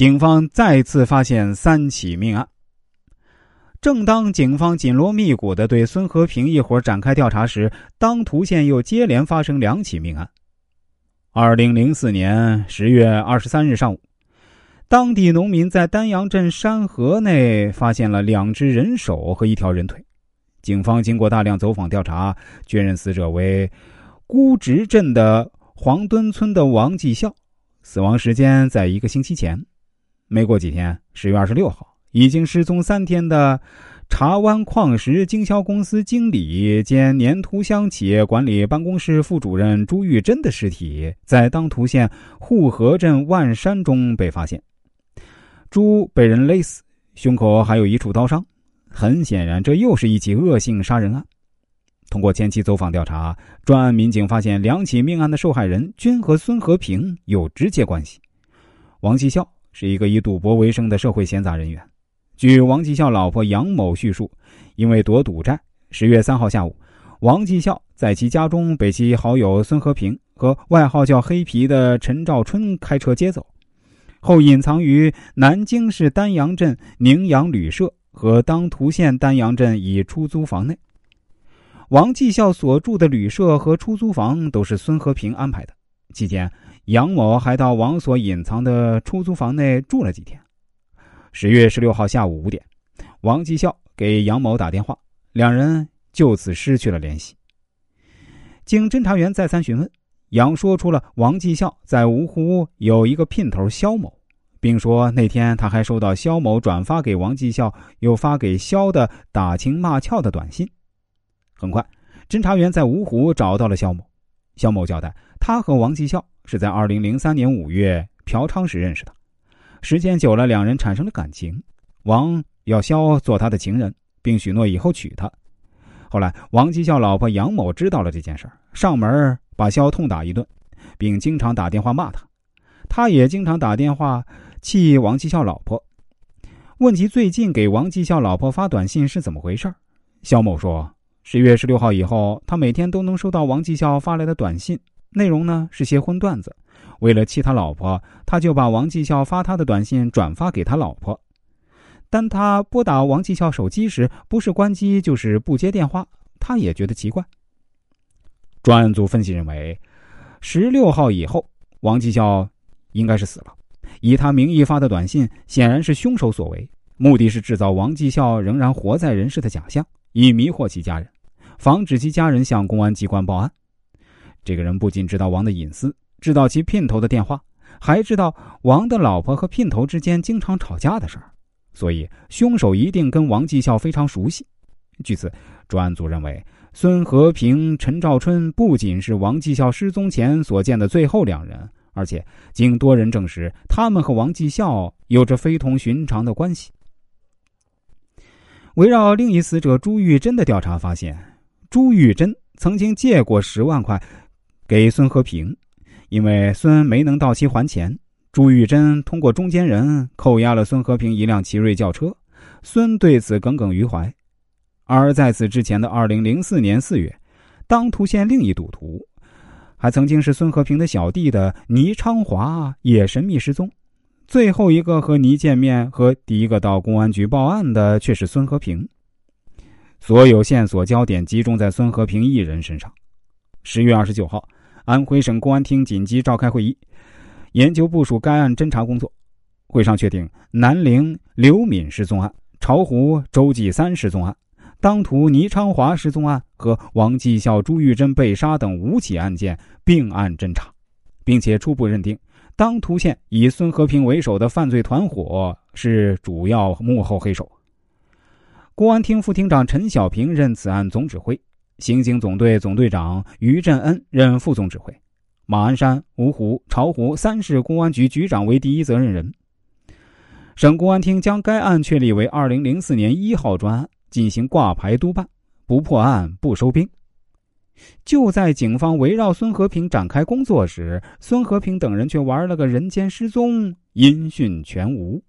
警方再次发现三起命案。正当警方紧锣密鼓的对孙和平一伙展开调查时，当涂县又接连发生两起命案。二零零四年十月二十三日上午，当地农民在丹阳镇山河内发现了两只人手和一条人腿。警方经过大量走访调查，确认死者为孤直镇的黄墩村的王继孝，死亡时间在一个星期前。没过几天，十月二十六号，已经失踪三天的。茶湾矿石经销公司经理兼粘土箱企业管理办公室副主任朱玉珍的尸体在当涂县护河镇万山中被发现。朱被人勒死，胸口还有一处刀伤。很显然，这又是一起恶性杀人案。通过前期走访调查，专案民警发现两起命案的受害人均和孙和平有直接关系。王继孝是一个以赌博为生的社会闲杂人员。据王继孝老婆杨某叙述，因为躲赌债，十月三号下午，王继孝在其家中被其好友孙和平和外号叫“黑皮”的陈兆春开车接走，后隐藏于南京市丹阳镇宁阳旅社和当涂县丹阳镇一出租房内。王继孝所住的旅社和出租房都是孙和平安排的。期间，杨某还到王所隐藏的出租房内住了几天。十月十六号下午五点，王继孝给杨某打电话，两人就此失去了联系。经侦查员再三询问，杨说出了王继孝在芜湖有一个姘头肖某，并说那天他还收到肖某转发给王继孝又发给肖的打情骂俏的短信。很快，侦查员在芜湖找到了肖某。肖某交代，他和王继孝是在二零零三年五月嫖娼时认识的。时间久了，两人产生了感情。王要肖做他的情人，并许诺以后娶她。后来，王继孝老婆杨某知道了这件事儿上门把肖痛打一顿，并经常打电话骂他。他也经常打电话气王继孝老婆。问及最近给王继孝老婆发短信是怎么回事肖某说：十月十六号以后，他每天都能收到王继孝发来的短信，内容呢是些荤段子。为了气他老婆，他就把王继孝发他的短信转发给他老婆。但他拨打王继孝手机时，不是关机就是不接电话，他也觉得奇怪。专案组分析认为，十六号以后，王继孝应该是死了。以他名义发的短信，显然是凶手所为，目的是制造王继孝仍然活在人世的假象，以迷惑其家人，防止其家人向公安机关报案。这个人不仅知道王的隐私。知道其姘头的电话，还知道王的老婆和姘头之间经常吵架的事儿，所以凶手一定跟王继孝非常熟悉。据此，专案组认为孙和平、陈兆春不仅是王继孝失踪前所见的最后两人，而且经多人证实，他们和王继孝有着非同寻常的关系。围绕另一死者朱玉珍的调查发现，朱玉珍曾经借过十万块给孙和平。因为孙没能到期还钱，朱玉珍通过中间人扣押了孙和平一辆奇瑞轿车，孙对此耿耿于怀。而在此之前的二零零四年四月，当涂县另一赌徒，还曾经是孙和平的小弟的倪昌华也神秘失踪。最后一个和倪见面和第一个到公安局报案的却是孙和平。所有线索焦点集中在孙和平一人身上。十月二十九号。安徽省公安厅紧急召开会议，研究部署该案侦查工作。会上确定南陵刘敏失踪案、巢湖周继三失踪案、当涂倪昌华失踪案和王继孝、朱玉珍被杀等五起案件并案侦查，并且初步认定当涂县以孙和平为首的犯罪团伙是主要幕后黑手。公安厅副厅长陈小平任此案总指挥。刑警总队总队长于振恩任副总指挥，马鞍山、芜湖、巢湖三市公安局局长为第一责任人。省公安厅将该案确立为二零零四年一号专案，进行挂牌督办，不破案不收兵。就在警方围绕孙和平展开工作时，孙和平等人却玩了个人间失踪，音讯全无。